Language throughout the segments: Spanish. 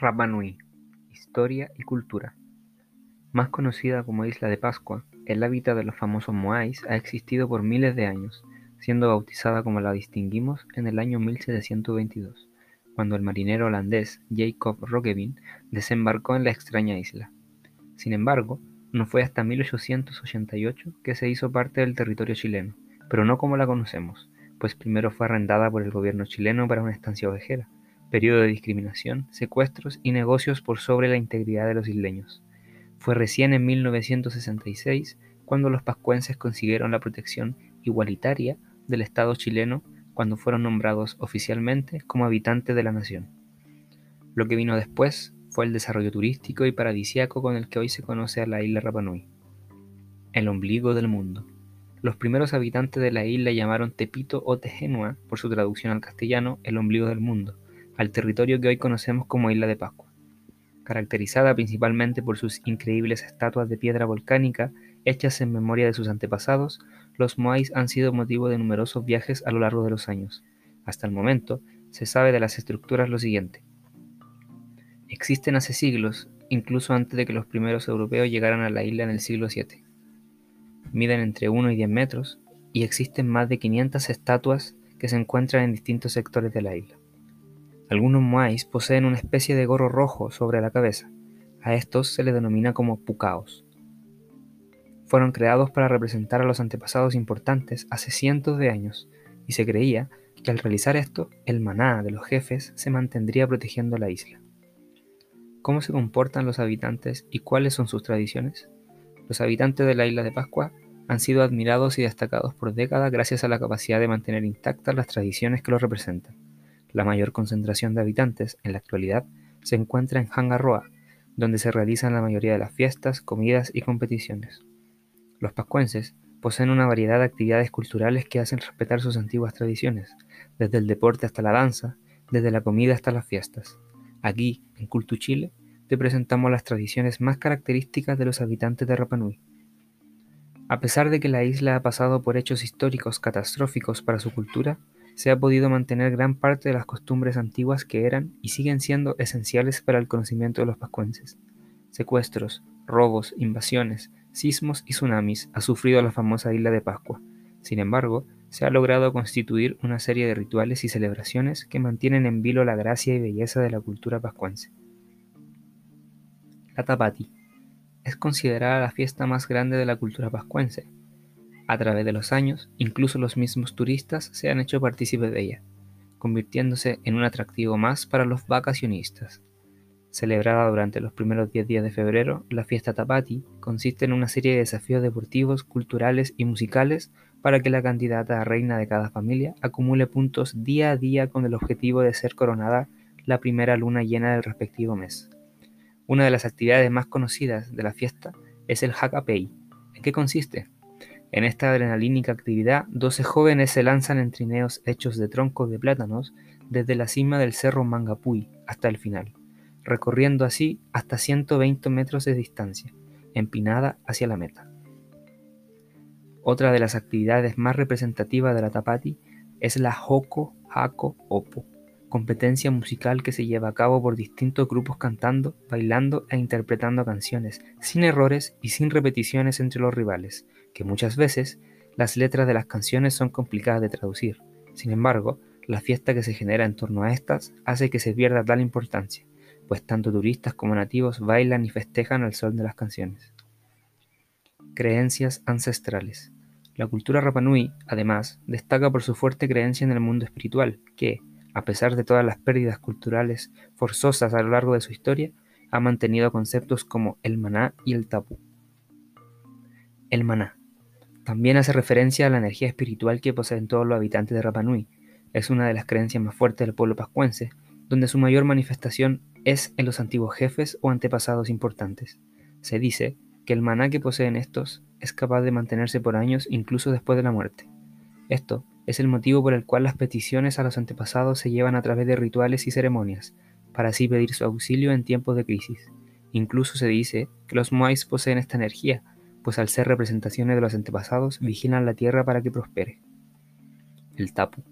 Rapa Nui, Historia y Cultura. Más conocida como Isla de Pascua, el hábitat de los famosos moais ha existido por miles de años, siendo bautizada como la distinguimos en el año 1722, cuando el marinero holandés Jacob Roggeveen desembarcó en la extraña isla. Sin embargo, no fue hasta 1888 que se hizo parte del territorio chileno, pero no como la conocemos, pues primero fue arrendada por el gobierno chileno para una estancia ovejera, periodo de discriminación, secuestros y negocios por sobre la integridad de los isleños. Fue recién en 1966 cuando los pascuenses consiguieron la protección igualitaria del Estado chileno cuando fueron nombrados oficialmente como habitantes de la nación. Lo que vino después fue el desarrollo turístico y paradisiaco con el que hoy se conoce a la isla Rapanui, el ombligo del mundo. Los primeros habitantes de la isla llamaron Tepito o Tegenua, por su traducción al castellano, el ombligo del mundo, al territorio que hoy conocemos como Isla de Pascua. Caracterizada principalmente por sus increíbles estatuas de piedra volcánica hechas en memoria de sus antepasados, los Moais han sido motivo de numerosos viajes a lo largo de los años. Hasta el momento, se sabe de las estructuras lo siguiente. Existen hace siglos, incluso antes de que los primeros europeos llegaran a la isla en el siglo VII. Miden entre 1 y 10 metros y existen más de 500 estatuas que se encuentran en distintos sectores de la isla. Algunos moais poseen una especie de gorro rojo sobre la cabeza. A estos se les denomina como pucaos. Fueron creados para representar a los antepasados importantes hace cientos de años, y se creía que al realizar esto, el maná de los jefes se mantendría protegiendo la isla. ¿Cómo se comportan los habitantes y cuáles son sus tradiciones? Los habitantes de la isla de Pascua han sido admirados y destacados por décadas gracias a la capacidad de mantener intactas las tradiciones que los representan. La mayor concentración de habitantes en la actualidad se encuentra en Hangaroa, donde se realizan la mayoría de las fiestas, comidas y competiciones. Los pascuenses poseen una variedad de actividades culturales que hacen respetar sus antiguas tradiciones, desde el deporte hasta la danza, desde la comida hasta las fiestas. Aquí, en Cultu Chile, te presentamos las tradiciones más características de los habitantes de Rapanui. A pesar de que la isla ha pasado por hechos históricos catastróficos para su cultura, se ha podido mantener gran parte de las costumbres antiguas que eran y siguen siendo esenciales para el conocimiento de los pascuenses. Secuestros, robos, invasiones, sismos y tsunamis ha sufrido la famosa isla de Pascua. Sin embargo, se ha logrado constituir una serie de rituales y celebraciones que mantienen en vilo la gracia y belleza de la cultura pascuense. La Tapati es considerada la fiesta más grande de la cultura pascuense, a través de los años, incluso los mismos turistas se han hecho partícipes de ella, convirtiéndose en un atractivo más para los vacacionistas. Celebrada durante los primeros 10 días de febrero, la fiesta Tapati consiste en una serie de desafíos deportivos, culturales y musicales para que la candidata a reina de cada familia acumule puntos día a día con el objetivo de ser coronada la primera luna llena del respectivo mes. Una de las actividades más conocidas de la fiesta es el Hakapei. ¿En qué consiste? En esta adrenalínica actividad, 12 jóvenes se lanzan en trineos hechos de troncos de plátanos desde la cima del cerro Mangapuy hasta el final, recorriendo así hasta 120 metros de distancia, empinada hacia la meta. Otra de las actividades más representativas de la Tapati es la Hoko Hako Opo, competencia musical que se lleva a cabo por distintos grupos cantando, bailando e interpretando canciones, sin errores y sin repeticiones entre los rivales, que muchas veces las letras de las canciones son complicadas de traducir. Sin embargo, la fiesta que se genera en torno a estas hace que se pierda tal importancia, pues tanto turistas como nativos bailan y festejan al sol de las canciones. Creencias ancestrales. La cultura Rapanui, además, destaca por su fuerte creencia en el mundo espiritual, que, a pesar de todas las pérdidas culturales forzosas a lo largo de su historia, ha mantenido conceptos como el maná y el tapu. El maná. También hace referencia a la energía espiritual que poseen todos los habitantes de Rapa Nui. Es una de las creencias más fuertes del pueblo pascuense, donde su mayor manifestación es en los antiguos jefes o antepasados importantes. Se dice que el maná que poseen estos es capaz de mantenerse por años incluso después de la muerte. Esto es el motivo por el cual las peticiones a los antepasados se llevan a través de rituales y ceremonias, para así pedir su auxilio en tiempos de crisis. Incluso se dice que los Moais poseen esta energía, pues al ser representaciones de los antepasados vigilan la tierra para que prospere. El tapu.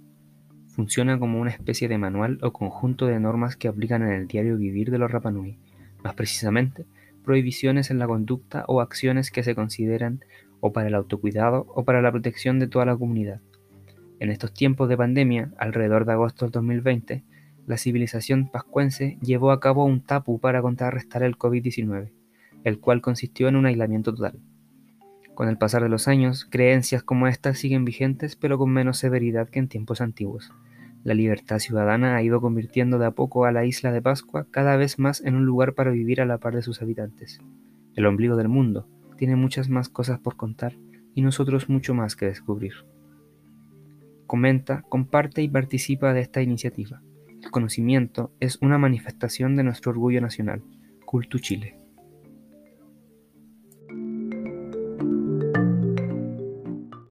funciona como una especie de manual o conjunto de normas que aplican en el diario vivir de los Rapanui, más precisamente, prohibiciones en la conducta o acciones que se consideran o para el autocuidado o para la protección de toda la comunidad. En estos tiempos de pandemia, alrededor de agosto del 2020, la civilización pascuense llevó a cabo un tapu para contrarrestar el COVID-19, el cual consistió en un aislamiento total. Con el pasar de los años, creencias como estas siguen vigentes pero con menos severidad que en tiempos antiguos. La libertad ciudadana ha ido convirtiendo de a poco a la isla de Pascua cada vez más en un lugar para vivir a la par de sus habitantes. El ombligo del mundo tiene muchas más cosas por contar y nosotros mucho más que descubrir. Comenta, comparte y participa de esta iniciativa. El conocimiento es una manifestación de nuestro orgullo nacional. Cultu Chile.